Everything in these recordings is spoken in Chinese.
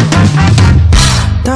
Thank you.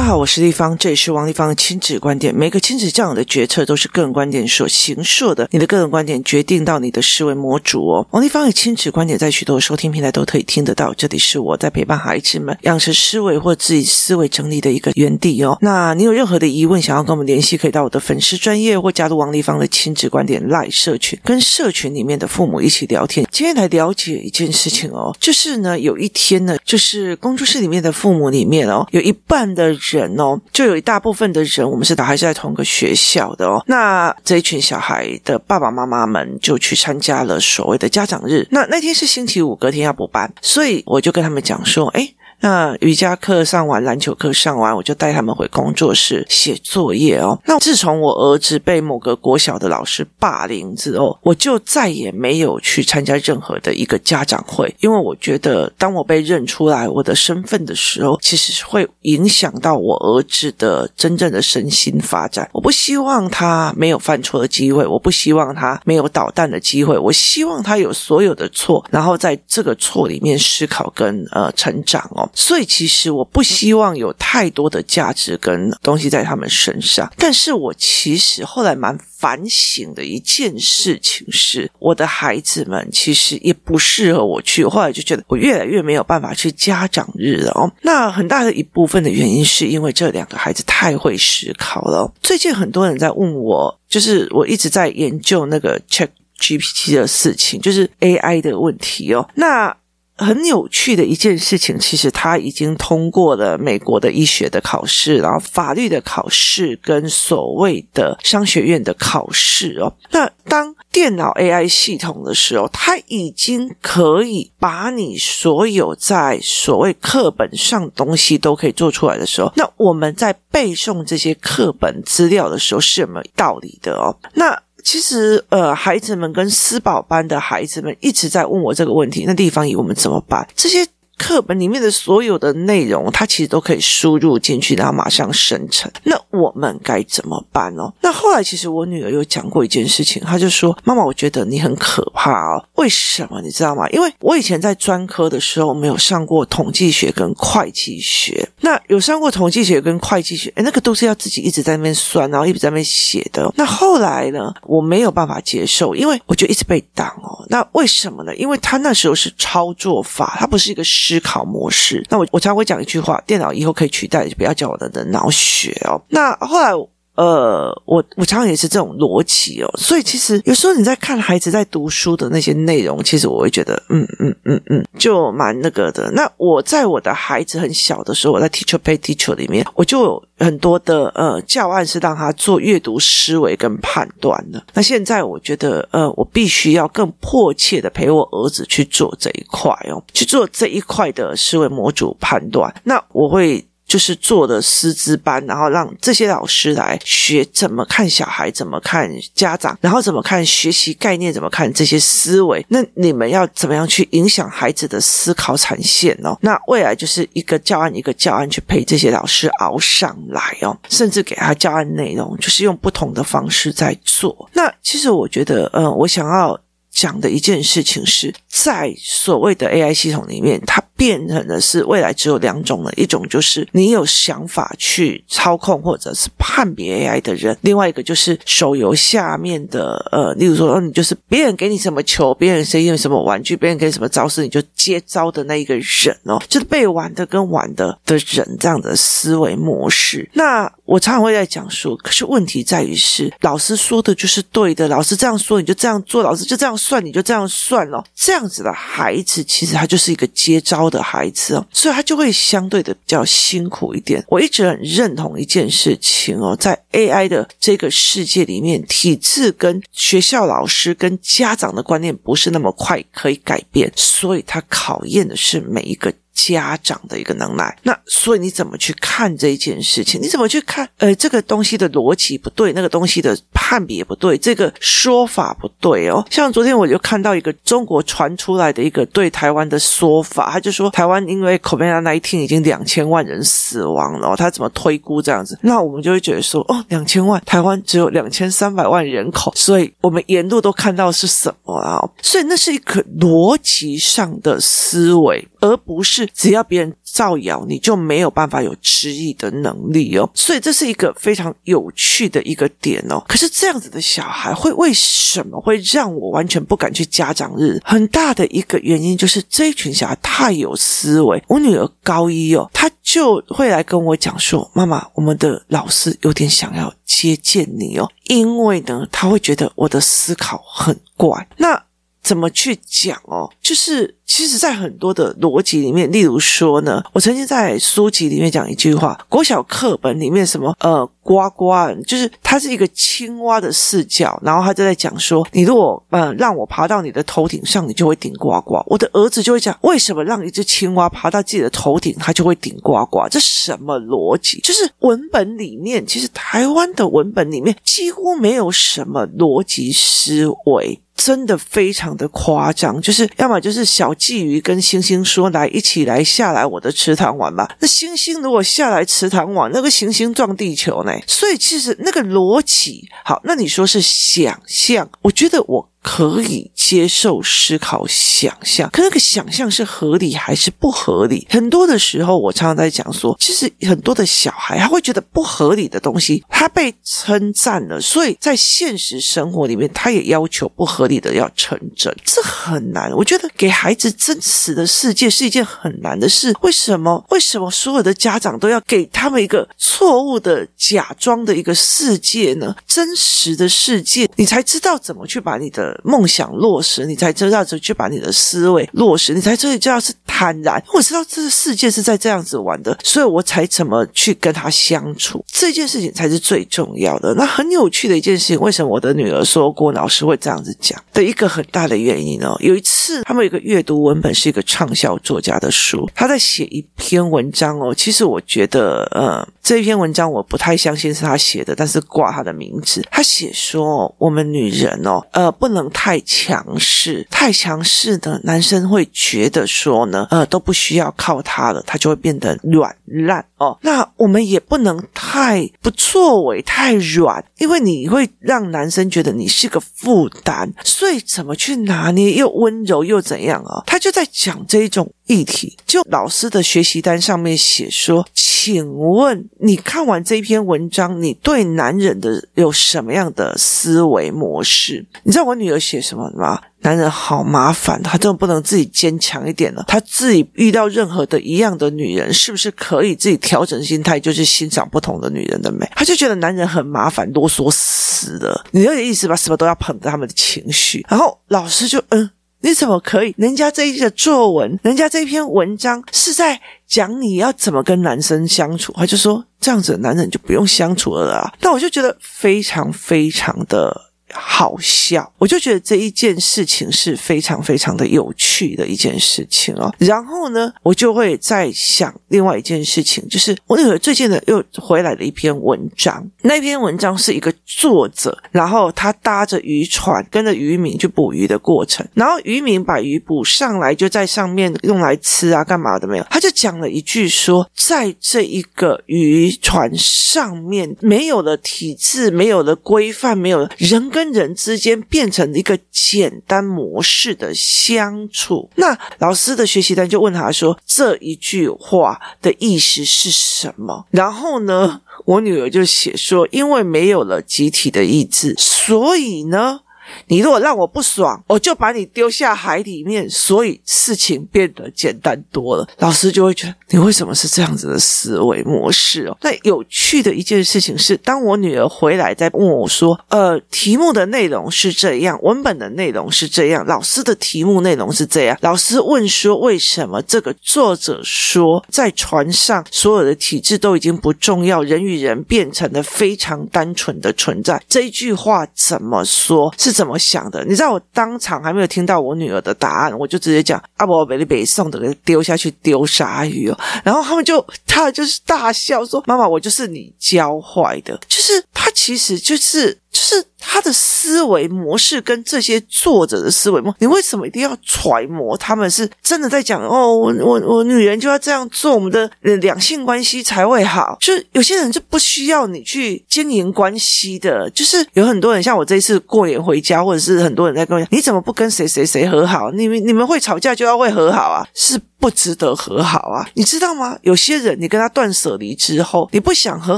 大家好，我是丽芳，这里是王立芳的亲子观点。每个亲子教养的决策都是个人观点所形塑的，你的个人观点决定到你的思维模组哦。王立芳的亲子观点在许多收听平台都可以听得到，这里是我在陪伴孩子们养成思维或自己思维整理的一个园地哦。那你有任何的疑问想要跟我们联系，可以到我的粉丝专业或加入王立芳的亲子观点赖社群，跟社群里面的父母一起聊天。今天来了解一件事情哦，就是呢，有一天呢，就是工作室里面的父母里面哦，有一半的。人哦，就有一大部分的人，我们是打还是在同个学校的哦。那这一群小孩的爸爸妈妈们就去参加了所谓的家长日。那那天是星期五，隔天要补班，所以我就跟他们讲说，诶那瑜伽课上完，篮球课上完，我就带他们回工作室写作业哦。那自从我儿子被某个国小的老师霸凌之后，我就再也没有去参加任何的一个家长会，因为我觉得当我被认出来我的身份的时候，其实会影响到我儿子的真正的身心发展。我不希望他没有犯错的机会，我不希望他没有捣蛋的机会，我希望他有所有的错，然后在这个错里面思考跟呃成长哦。所以，其实我不希望有太多的价值跟东西在他们身上。但是我其实后来蛮反省的一件事情是，我的孩子们其实也不适合我去。后来就觉得我越来越没有办法去家长日了哦。那很大的一部分的原因是因为这两个孩子太会思考了。最近很多人在问我，就是我一直在研究那个 ChatGPT 的事情，就是 AI 的问题哦。那很有趣的一件事情，其实他已经通过了美国的医学的考试，然后法律的考试跟所谓的商学院的考试哦。那当电脑 AI 系统的时候，它已经可以把你所有在所谓课本上东西都可以做出来的时候，那我们在背诵这些课本资料的时候是有没有道理的哦？那。其实，呃，孩子们跟私宝班的孩子们一直在问我这个问题。那地方以我们怎么办？这些。课本里面的所有的内容，它其实都可以输入进去，然后马上生成。那我们该怎么办呢？那后来其实我女儿有讲过一件事情，她就说：“妈妈，我觉得你很可怕哦。为什么？你知道吗？因为我以前在专科的时候没有上过统计学跟会计学。那有上过统计学跟会计学，诶，那个都是要自己一直在那边算，然后一直在那边写的。那后来呢，我没有办法接受，因为我就一直被挡哦。那为什么呢？因为他那时候是操作法，它不是一个。思考模式，那我我常会讲一句话：电脑以后可以取代，就不要叫我的人脑血哦。那后来，呃，我我常常也是这种逻辑哦。所以其实有时候你在看孩子在读书的那些内容，其实我会觉得，嗯嗯嗯嗯，就蛮那个的。那我在我的孩子很小的时候，我在 Teacher Pay Teacher 里面，我就有。很多的呃教案是让他做阅读思维跟判断的。那现在我觉得呃，我必须要更迫切的陪我儿子去做这一块哦，去做这一块的思维模组判断。那我会。就是做的师资班，然后让这些老师来学怎么看小孩，怎么看家长，然后怎么看学习概念，怎么看这些思维。那你们要怎么样去影响孩子的思考产线哦？那未来就是一个教案一个教案去陪这些老师熬上来哦，甚至给他教案内容，就是用不同的方式在做。那其实我觉得，嗯，我想要。讲的一件事情是在所谓的 AI 系统里面，它变成的是未来只有两种了，一种就是你有想法去操控或者是判别 AI 的人，另外一个就是手游下面的呃，例如说，你就是别人给你什么球，别人谁用什么玩具，别人给你什么招式，你就接招的那一个人哦，就是被玩的跟玩的的人这样的思维模式。那我常常会在讲说，可是问题在于是老师说的就是对的，老师这样说你就这样做，老师就这样。算你就这样算了，这样子的孩子其实他就是一个接招的孩子哦，所以他就会相对的比较辛苦一点。我一直很认同一件事情哦，在 AI 的这个世界里面，体制跟学校老师跟家长的观念不是那么快可以改变，所以他考验的是每一个。家长的一个能耐，那所以你怎么去看这一件事情？你怎么去看？呃，这个东西的逻辑不对，那个东西的判别不对，这个说法不对哦。像昨天我就看到一个中国传出来的一个对台湾的说法，他就说台湾因为 COVID-19 已经两千万人死亡了，他怎么推估这样子？那我们就会觉得说，哦，两千万，台湾只有两千三百万人口，所以我们沿路都看到是什么啊？所以那是一个逻辑上的思维，而不是。只要别人造谣，你就没有办法有质疑的能力哦。所以这是一个非常有趣的一个点哦。可是这样子的小孩会为什么会让我完全不敢去家长日？很大的一个原因就是这一群小孩太有思维。我女儿高一哦，她就会来跟我讲说：“妈妈，我们的老师有点想要接见你哦，因为呢，他会觉得我的思考很怪。”那怎么去讲哦？就是其实，在很多的逻辑里面，例如说呢，我曾经在书籍里面讲一句话，国小课本里面什么呃，呱呱，就是它是一个青蛙的视角，然后他就在讲说，你如果呃让我爬到你的头顶上，你就会顶呱呱。我的儿子就会讲，为什么让一只青蛙爬到自己的头顶，它就会顶呱呱？这什么逻辑？就是文本里面，其实台湾的文本里面几乎没有什么逻辑思维。真的非常的夸张，就是要么就是小鲫鱼跟星星说，来一起来下来我的池塘玩吧。那星星如果下来池塘玩，那个行星撞地球呢？所以其实那个逻辑好，那你说是想象，我觉得我。可以接受思考想象，可那个想象是合理还是不合理？很多的时候，我常常在讲说，其实很多的小孩他会觉得不合理的东西，他被称赞了，所以在现实生活里面，他也要求不合理的要成真，这很难。我觉得给孩子真实的世界是一件很难的事。为什么？为什么所有的家长都要给他们一个错误的假装的一个世界呢？真实的世界，你才知道怎么去把你的。梦想落实，你才知道怎么去把你的思维落实，你才知道是坦然。我知道这个世界是在这样子玩的，所以我才怎么去跟他相处，这件事情才是最重要的。那很有趣的一件事情，为什么我的女儿说郭老师会这样子讲的一个很大的原因哦，有一次他们有一个阅读文本是一个畅销作家的书，他在写一篇文章哦。其实我觉得，呃，这一篇文章我不太相信是他写的，但是挂他的名字，他写说我们女人哦，呃，不能。太强势，太强势的男生会觉得说呢，呃，都不需要靠他了，他就会变得软烂哦。那我们也不能太不作为，太软，因为你会让男生觉得你是个负担。所以怎么去拿捏又温柔又怎样啊？他就在讲这一种议题。就老师的学习单上面写说。请问你看完这篇文章，你对男人的有什么样的思维模式？你知道我女儿写什么吗？男人好麻烦，他真的不能自己坚强一点了。他自己遇到任何的一样的女人，是不是可以自己调整心态，就是欣赏不同的女人的美？他就觉得男人很麻烦，啰嗦死了。你有点意思吧？什么都要捧着他们的情绪。然后老师就嗯。你怎么可以？人家这一个作文，人家这篇文章是在讲你要怎么跟男生相处，他就说这样子的男人就不用相处了啦。那我就觉得非常非常的。好笑，我就觉得这一件事情是非常非常的有趣的一件事情哦。然后呢，我就会在想另外一件事情，就是我那个最近的又回来了一篇文章。那篇文章是一个作者，然后他搭着渔船跟着渔民去捕鱼的过程，然后渔民把鱼捕上来，就在上面用来吃啊，干嘛的没有？他就讲了一句说，在这一个渔船上面，没有了体制，没有了规范，没有人跟。跟人之间变成一个简单模式的相处，那老师的学习单就问他说：“这一句话的意思是什么？”然后呢，我女儿就写说：“因为没有了集体的意志，所以呢。”你如果让我不爽，我就把你丢下海里面，所以事情变得简单多了。老师就会觉得你为什么是这样子的思维模式哦？那有趣的一件事情是，当我女儿回来再问我说：“呃，题目的内容是这样，文本的内容是这样，老师的题目内容是这样。”老师问说：“为什么这个作者说在船上所有的体制都已经不重要，人与人变成了非常单纯的存在？”这一句话怎么说？是怎？么想的？你知道我当场还没有听到我女儿的答案，我就直接讲阿伯北里北送的丢下去丢鲨鱼哦，然后他们就他就是大笑说：“妈妈，我就是你教坏的。”就是他其实就是。就是他的思维模式跟这些作者的思维模，你为什么一定要揣摩？他们是真的在讲哦，我我我女人就要这样做，我们的两性关系才会好。就是有些人就不需要你去经营关系的，就是有很多人像我这一次过年回家，或者是很多人在跟我讲，你怎么不跟谁谁谁和好？你们你们会吵架就要会和好啊？是。不值得和好啊，你知道吗？有些人你跟他断舍离之后，你不想和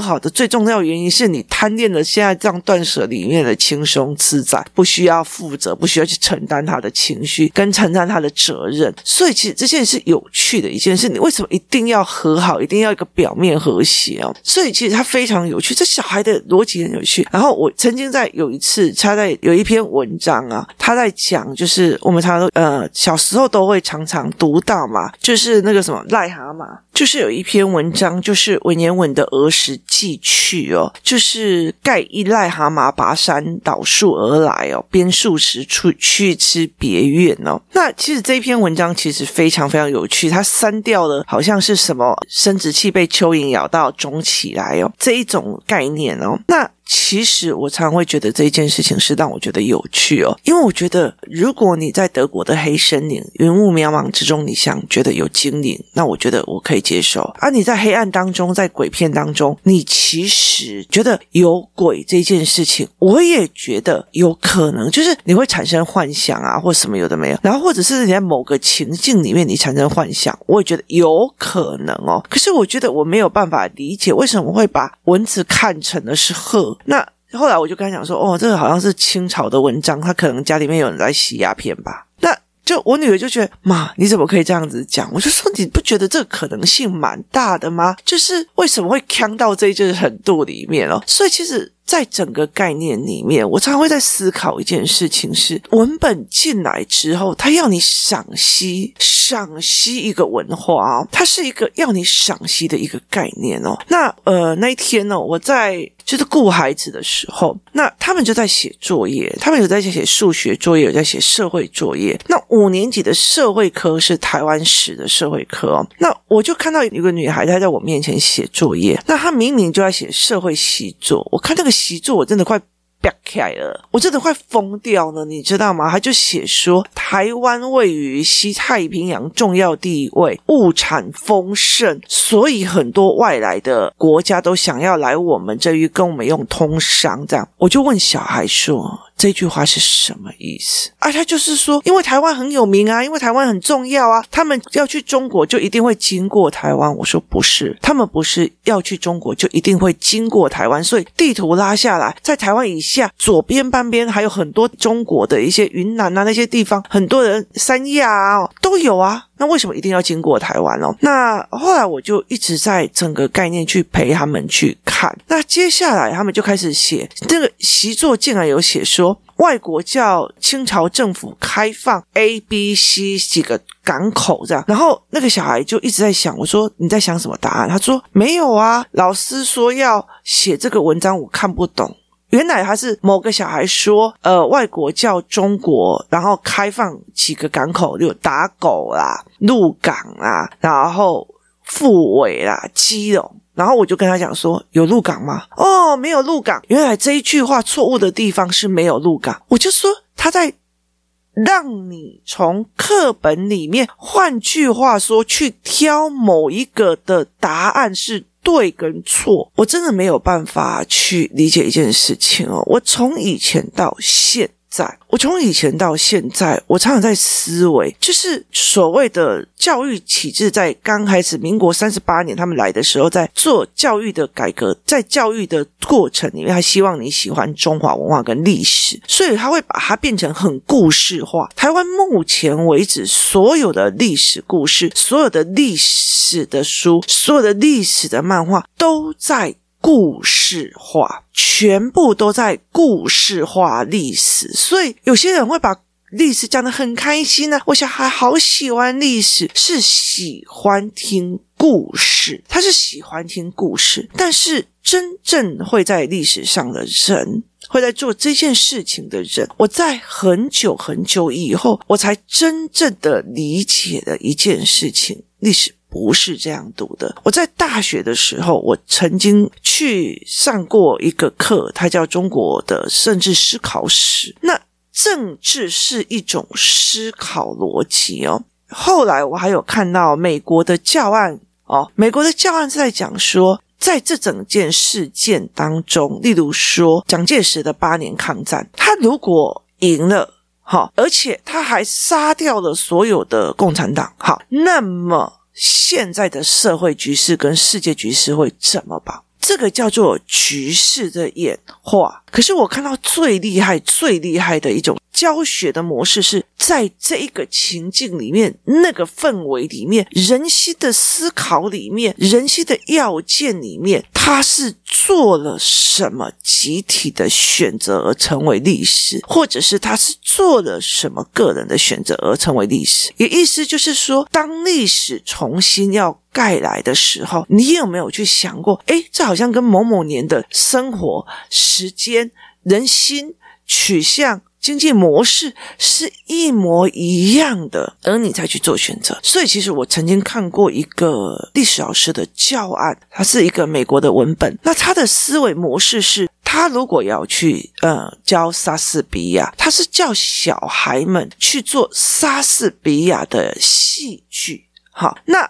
好的最重要原因是你贪恋了现在这样断舍离里面的轻松自在，不需要负责，不需要去承担他的情绪跟承担他的责任。所以其实这件事有趣的一件事，你为什么一定要和好，一定要一个表面和谐哦？所以其实他非常有趣，这小孩的逻辑很有趣。然后我曾经在有一次，他在有一篇文章啊，他在讲，就是我们常常都呃小时候都会常常读到嘛，就是那个什么癞蛤蟆，就是有一篇文章，就是文言文的儿时记趣哦，就是盖一癞蛤蟆跋山倒树而来哦，边数时出去吃别院哦。那其实这篇文章其实非常非常有趣，它删掉了好像是什么生殖器被蚯蚓咬到肿起来哦这一种概念哦。那其实我常常会觉得这一件事情是让我觉得有趣哦，因为我觉得如果你在德国的黑森林云雾渺茫之中，你想觉得有精灵，那我觉得我可以接受；而你在黑暗当中，在鬼片当中，你其实觉得有鬼这件事情，我也觉得有可能，就是你会产生幻想啊，或什么有的没有，然后或者是你在某个情境里面你产生幻想，我也觉得有可能哦。可是我觉得我没有办法理解为什么会把蚊子看成的是鹤。那后来我就跟他讲说，哦，这个好像是清朝的文章，他可能家里面有人在吸鸦片吧。那就我女儿就觉得，妈，你怎么可以这样子讲？我就说，你不觉得这个可能性蛮大的吗？就是为什么会呛到这一件程度里面哦？所以其实。在整个概念里面，我常常会在思考一件事情是：文本进来之后，他要你赏析、赏析一个文化哦，它是一个要你赏析的一个概念哦。那呃，那一天呢，哦，我在就是顾孩子的时候，那他们就在写作业，他们有在写数学作业，有在写社会作业。那五年级的社会科是台湾史的社会科哦。那我就看到有个女孩，她在我面前写作业，那她明明就在写社会习作，我看那个。习作我真的快瘪起来了，我真的快疯掉了，你知道吗？他就写说，台湾位于西太平洋重要地位，物产丰盛，所以很多外来的国家都想要来我们这里跟我们用通商。这样，我就问小孩说。这句话是什么意思？啊，他就是说，因为台湾很有名啊，因为台湾很重要啊，他们要去中国就一定会经过台湾。我说不是，他们不是要去中国就一定会经过台湾。所以地图拉下来，在台湾以下左边半边还有很多中国的一些云南啊那些地方，很多人三亚啊都有啊。那为什么一定要经过台湾哦？那后来我就一直在整个概念去陪他们去看。那接下来他们就开始写这个习作，竟然有写说外国叫清朝政府开放 A、B、C 几个港口这样。然后那个小孩就一直在想，我说你在想什么答案？他说没有啊，老师说要写这个文章，我看不懂。原来他是某个小孩说，呃，外国叫中国，然后开放几个港口，有打狗啦、鹿港啦，然后富尾啦、基隆，然后我就跟他讲说，有鹿港吗？哦，没有鹿港。原来这一句话错误的地方是没有鹿港。我就说他在让你从课本里面，换句话说，去挑某一个的答案是。对跟错，我真的没有办法去理解一件事情哦。我从以前到现在，我从以前到现在，我常常在思维，就是所谓的教育体制，在刚开始民国三十八年他们来的时候，在做教育的改革，在教育的过程里面，他希望你喜欢中华文化跟历史，所以他会把它变成很故事化。台湾目前为止，所有的历史故事，所有的历史的书，所有的历史的漫画，都在。故事化，全部都在故事化历史，所以有些人会把历史讲得很开心呢、我小孩好喜欢历史，是喜欢听故事，他是喜欢听故事。但是真正会在历史上的人，会在做这件事情的人，我在很久很久以后，我才真正的理解了一件事情：历史。不是这样读的。我在大学的时候，我曾经去上过一个课，它叫中国的政治思考史。那政治是一种思考逻辑哦。后来我还有看到美国的教案哦，美国的教案是在讲说，在这整件事件当中，例如说蒋介石的八年抗战，他如果赢了。好，而且他还杀掉了所有的共产党。好，那么现在的社会局势跟世界局势会怎么办？这个叫做局势的演化。可是我看到最厉害、最厉害的一种教学的模式是。在这一个情境里面，那个氛围里面，人心的思考里面，人心的要件里面，它是做了什么集体的选择而成为历史，或者是他是做了什么个人的选择而成为历史？也意思就是说，当历史重新要盖来的时候，你有没有去想过？诶，这好像跟某某年的生活时间、人心取向。经济模式是一模一样的，而你才去做选择。所以，其实我曾经看过一个历史老师的教案，他是一个美国的文本。那他的思维模式是，他如果要去呃教莎士比亚，他是叫小孩们去做莎士比亚的戏剧。好，那。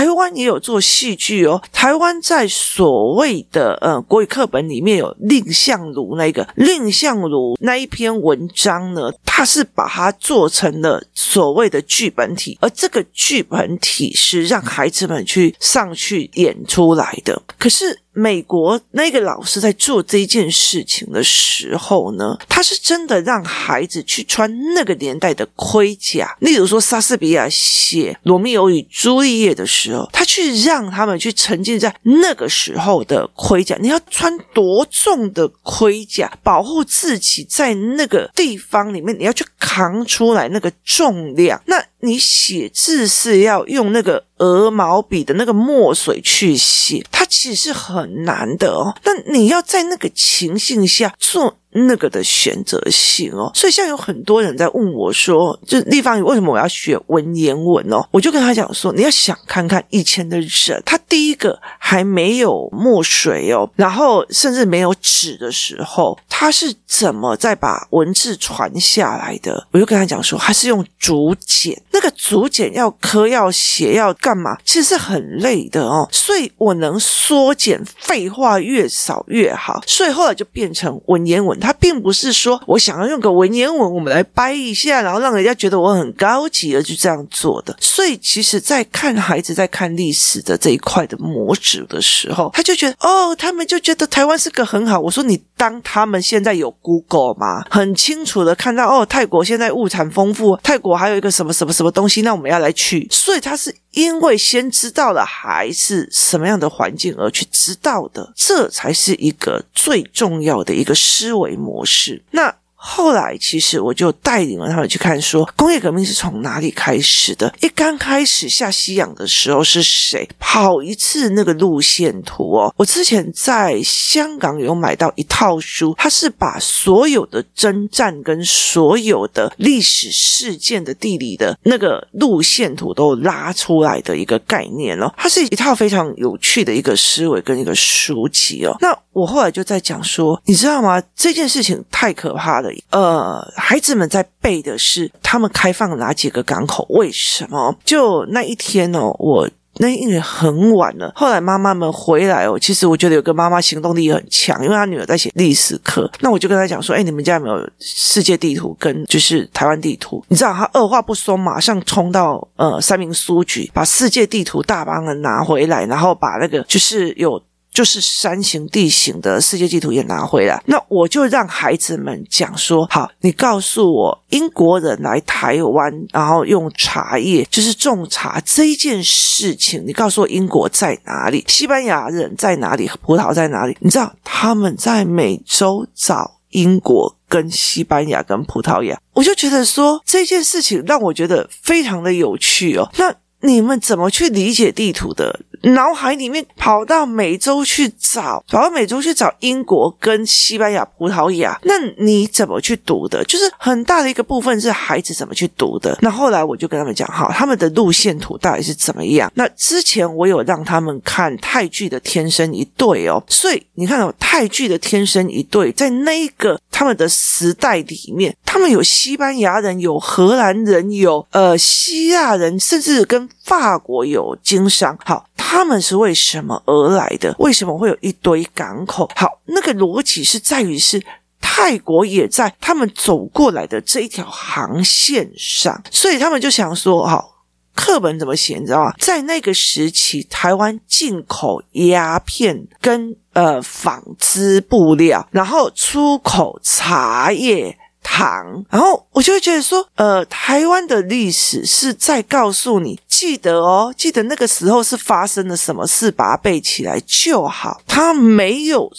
台湾也有做戏剧哦。台湾在所谓的呃国语课本里面有蔺相如那个蔺相如那一篇文章呢，它是把它做成了所谓的剧本体，而这个剧本体是让孩子们去上去演出来的。可是。美国那个老师在做这件事情的时候呢，他是真的让孩子去穿那个年代的盔甲。例如说，莎士比亚写《罗密欧与朱丽叶》的时候，他去让他们去沉浸在那个时候的盔甲。你要穿多重的盔甲，保护自己在那个地方里面，你要去扛出来那个重量。那你写字是要用那个鹅毛笔的那个墨水去写，它其实是很难的哦。但你要在那个情形下做。那个的选择性哦，所以像有很多人在问我说，就立方为什么我要学文言文哦？我就跟他讲说，你要想看看以前的人，他第一个还没有墨水哦，然后甚至没有纸的时候，他是怎么在把文字传下来的？我就跟他讲说，他是用竹简，那个竹简要刻要写要干嘛？其实是很累的哦，所以我能缩减，废话越少越好，所以后来就变成文言文。他并不是说我想要用个文言文，我们来掰一下，然后让人家觉得我很高级而去这样做的。所以，其实，在看孩子在看历史的这一块的模式的时候，他就觉得哦，他们就觉得台湾是个很好。我说，你当他们现在有 Google 吗？很清楚的看到哦，泰国现在物产丰富，泰国还有一个什么什么什么东西，那我们要来去。所以他是因为先知道了还是什么样的环境而去知道的，这才是一个最重要的一个思维模式。那。后来，其实我就带领了他们去看，说工业革命是从哪里开始的？一刚开始下西洋的时候是谁跑一次那个路线图哦？我之前在香港有买到一套书，它是把所有的征战跟所有的历史事件的地理的那个路线图都拉出来的一个概念哦。它是一套非常有趣的一个思维跟一个书籍哦。那我后来就在讲说，你知道吗？这件事情太可怕了。呃，孩子们在背的是他们开放哪几个港口？为什么？就那一天哦，我那因为很晚了，后来妈妈们回来哦，其实我觉得有个妈妈行动力很强，因为她女儿在写历史课，那我就跟她讲说：“哎，你们家有没有世界地图跟就是台湾地图？”你知道，她二话不说，马上冲到呃三民书局，把世界地图大帮的拿回来，然后把那个就是有。就是山形地形的世界地图也拿回来，那我就让孩子们讲说：好，你告诉我，英国人来台湾，然后用茶叶，就是种茶这一件事情，你告诉我英国在哪里？西班牙人在哪里？葡萄在哪里？你知道他们在美洲找英国跟西班牙跟葡萄牙，我就觉得说这件事情让我觉得非常的有趣哦。那你们怎么去理解地图的？脑海里面跑到美洲去找，跑到美洲去找英国跟西班牙、葡萄牙，那你怎么去读的？就是很大的一个部分是孩子怎么去读的。那后来我就跟他们讲，好，他们的路线图到底是怎么样？那之前我有让他们看泰剧的《天生一对》哦，所以你看到泰剧的《天生一对》在那个他们的时代里面，他们有西班牙人，有荷兰人，有呃希腊人，甚至跟法国有经商。好。他们是为什么而来的？为什么会有一堆港口？好，那个逻辑是在于是。泰国也在他们走过来的这一条航线上，所以他们就想说，好。课本怎么写？你知道吗？在那个时期，台湾进口鸦片跟呃纺织布料，然后出口茶叶、唐，然后我就会觉得说，呃，台湾的历史是在告诉你，记得哦，记得那个时候是发生了什么事，把它背起来就好。它没有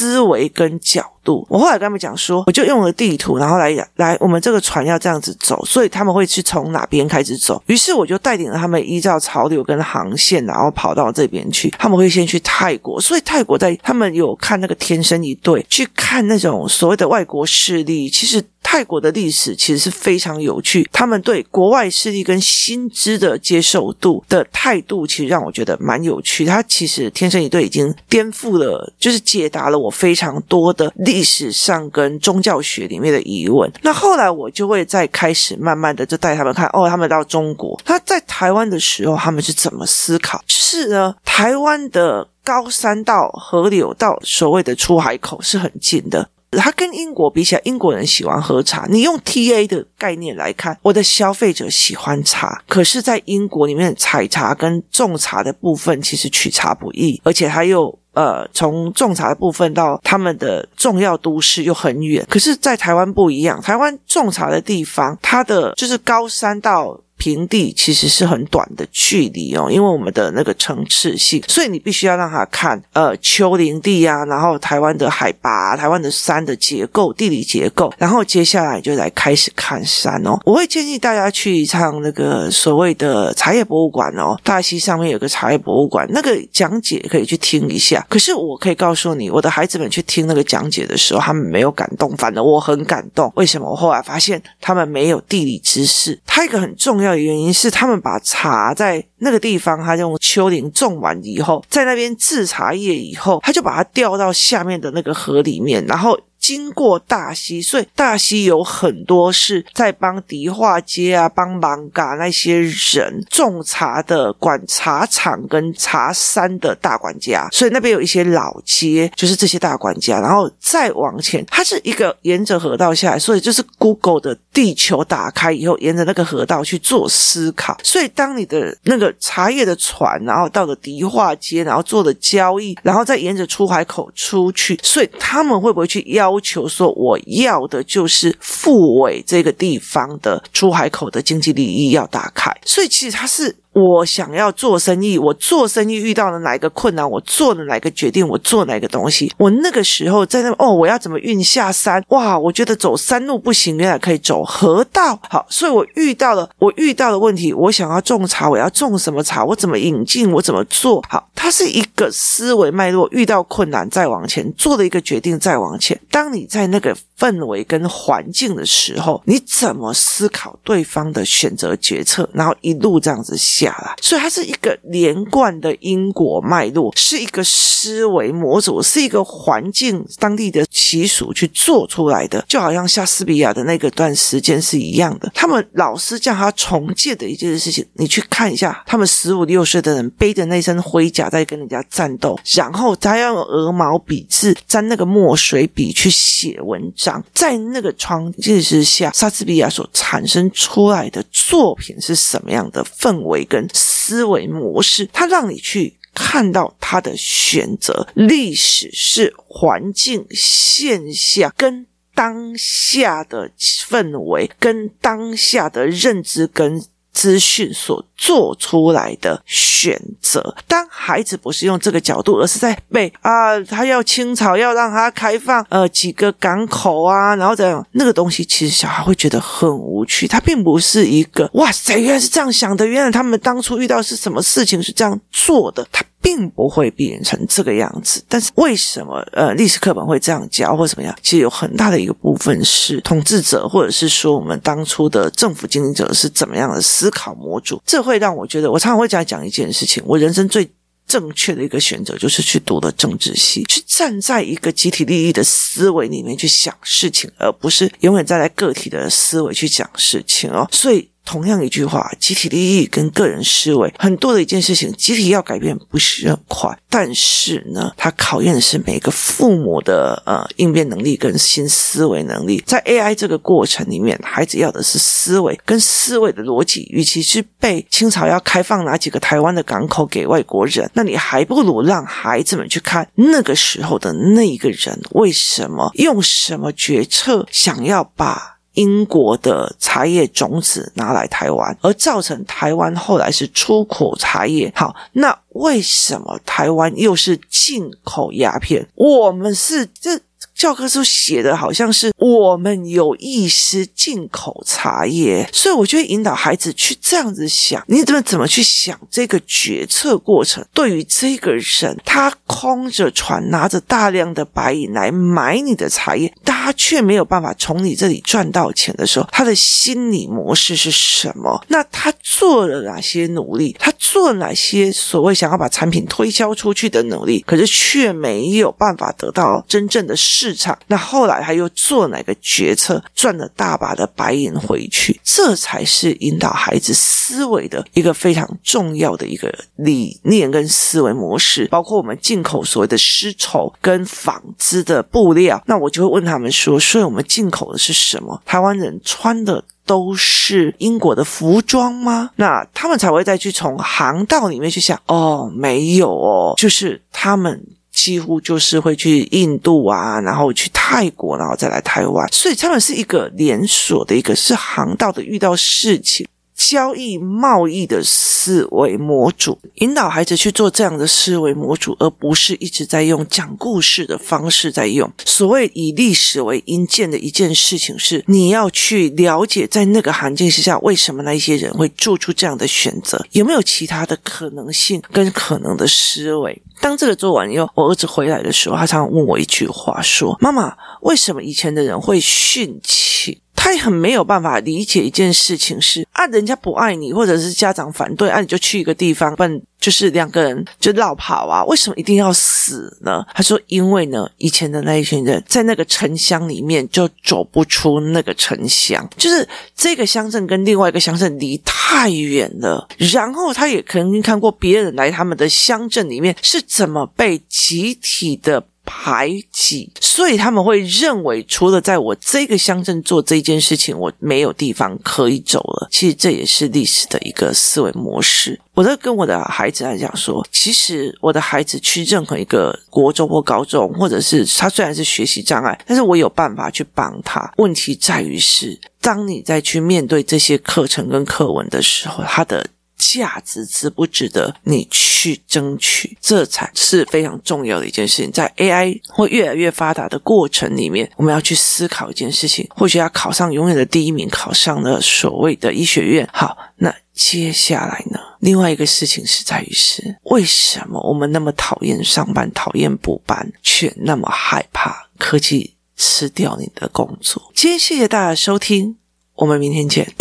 思维跟角度。我后来跟他们讲说，我就用了地图，然后来来，我们这个船要这样子走，所以他们会去从哪边开始走。于是我就带领了他们依照潮流跟航线，然后跑到这边去。他们会先去泰国，所以泰国在他们有看那个天生一对，去看那种所谓的外国势力。其实泰国的历史其实是非常有趣，他们对国外势力跟新知的接受度的态度，其实让我觉得蛮有趣。他其实天生一对已经颠覆了，就是解答了我非常多的历史上跟宗教学里面的疑问，那后来我就会再开始慢慢的就带他们看哦，他们到中国，他在台湾的时候他们是怎么思考？是呢，台湾的高山到河流到所谓的出海口是很近的，他跟英国比起来，英国人喜欢喝茶。你用 TA 的概念来看，我的消费者喜欢茶，可是，在英国里面采茶跟种茶的部分其实取茶不易，而且他又。呃，从种茶的部分到他们的重要都市又很远，可是，在台湾不一样。台湾种茶的地方，它的就是高山到。平地其实是很短的距离哦，因为我们的那个层次性，所以你必须要让他看呃丘陵地啊，然后台湾的海拔、台湾的山的结构、地理结构，然后接下来就来开始看山哦。我会建议大家去一趟那个所谓的茶叶博物馆哦，大溪上面有个茶叶博物馆，那个讲解可以去听一下。可是我可以告诉你，我的孩子们去听那个讲解的时候，他们没有感动，反而我很感动。为什么？我后来发现他们没有地理知识，它一个很重要的原因是他们把茶在那个地方，他用丘陵种完以后，在那边制茶叶以后，他就把它掉到下面的那个河里面，然后。经过大溪，所以大溪有很多是在帮迪化街啊、帮艋舺那些人种茶的管茶厂跟茶山的大管家，所以那边有一些老街，就是这些大管家。然后再往前，它是一个沿着河道下来，所以就是 Google 的地球打开以后，沿着那个河道去做思考。所以当你的那个茶叶的船，然后到了迪化街，然后做了交易，然后再沿着出海口出去，所以他们会不会去要？求说，我要的就是富伟这个地方的出海口的经济利益要打开，所以其实它是。我想要做生意，我做生意遇到了哪一个困难，我做了哪个决定，我做哪个东西。我那个时候在那哦，我要怎么运下山？哇，我觉得走山路不行，原来可以走河道。好，所以我遇到了我遇到的问题，我想要种茶，我要种什么茶？我怎么引进？我怎么做？好，它是一个思维脉络。遇到困难再往前，做了一个决定再往前。当你在那个氛围跟环境的时候，你怎么思考对方的选择决策？然后一路这样子下。下来，所以它是一个连贯的因果脉络，是一个思维模组，是一个环境当地的习俗去做出来的，就好像莎士比亚的那个段时间是一样的。他们老师叫他重建的一件事情，你去看一下，他们十五六岁的人背着那身盔甲在跟人家战斗，然后他要用鹅毛笔字沾那个墨水笔去写文章，在那个窗境之下，莎士比亚所产生出来的作品是什么样的氛围？跟思维模式，它让你去看到他的选择。历史是环境现象跟当下的氛围，跟当下的认知跟。资讯所做出来的选择，当孩子不是用这个角度，而是在被啊，他要清朝要让他开放呃几个港口啊，然后这样那个东西，其实小孩会觉得很无趣。他并不是一个哇塞，原来是这样想的，原来他们当初遇到是什么事情是这样做的，他。并不会变成这个样子，但是为什么呃历史课本会这样教或怎么样？其实有很大的一个部分是统治者，或者是说我们当初的政府经营者是怎么样的思考模组。这会让我觉得，我常常会讲讲一件事情：我人生最正确的一个选择，就是去读的政治系，去站在一个集体利益的思维里面去想事情，而不是永远站在个体的思维去讲事情哦。所以。同样一句话，集体利益跟个人思维，很多的一件事情，集体要改变不是很快，但是呢，它考验的是每个父母的呃应变能力跟新思维能力。在 AI 这个过程里面，孩子要的是思维跟思维的逻辑。与其是被清朝要开放哪几个台湾的港口给外国人，那你还不如让孩子们去看那个时候的那一个人为什么用什么决策想要把。英国的茶叶种子拿来台湾，而造成台湾后来是出口茶叶。好，那为什么台湾又是进口鸦片？我们是这。教科书写的好像是我们有意识进口茶叶，所以我就会引导孩子去这样子想：你怎么怎么去想这个决策过程？对于这个人，他空着船拿着大量的白银来买你的茶叶，他却没有办法从你这里赚到钱的时候，他的心理模式是什么？那他做了哪些努力？他做了哪些所谓想要把产品推销出去的努力？可是却没有办法得到真正的市市场，那后来他又做哪个决策，赚了大把的白银回去，这才是引导孩子思维的一个非常重要的一个理念跟思维模式。包括我们进口所谓的丝绸跟纺织的布料，那我就会问他们说：所以我们进口的是什么？台湾人穿的都是英国的服装吗？那他们才会再去从航道里面去想：哦，没有哦，就是他们。几乎就是会去印度啊，然后去泰国，然后再来台湾，所以他们是一个连锁的，一个是航道的，遇到事情。交易贸易的思维模组，引导孩子去做这样的思维模组，而不是一直在用讲故事的方式在用。所谓以历史为引荐的一件事情是，你要去了解在那个环境之下，为什么那一些人会做出这样的选择，有没有其他的可能性跟可能的思维。当这个做完以后，我儿子回来的时候，他常常问我一句话，说：“妈妈，为什么以前的人会殉情？”他也很没有办法理解一件事情是啊，人家不爱你，或者是家长反对啊，你就去一个地方，笨，就是两个人就落跑啊，为什么一定要死呢？他说，因为呢，以前的那一群人在那个城乡里面就走不出那个城乡，就是这个乡镇跟另外一个乡镇离太远了，然后他也曾经看过别人来他们的乡镇里面是怎么被集体的。排挤，所以他们会认为，除了在我这个乡镇做这件事情，我没有地方可以走了。其实这也是历史的一个思维模式。我在跟我的孩子来讲说，其实我的孩子去任何一个国中或高中，或者是他虽然是学习障碍，但是我有办法去帮他。问题在于是，当你再去面对这些课程跟课文的时候，他的。价值值不值得你去争取？这才是非常重要的一件事情。在 AI 会越来越发达的过程里面，我们要去思考一件事情：或许要考上永远的第一名，考上了所谓的医学院。好，那接下来呢？另外一个事情是在于是，为什么我们那么讨厌上班、讨厌补班，却那么害怕科技吃掉你的工作？今天谢谢大家收听，我们明天见。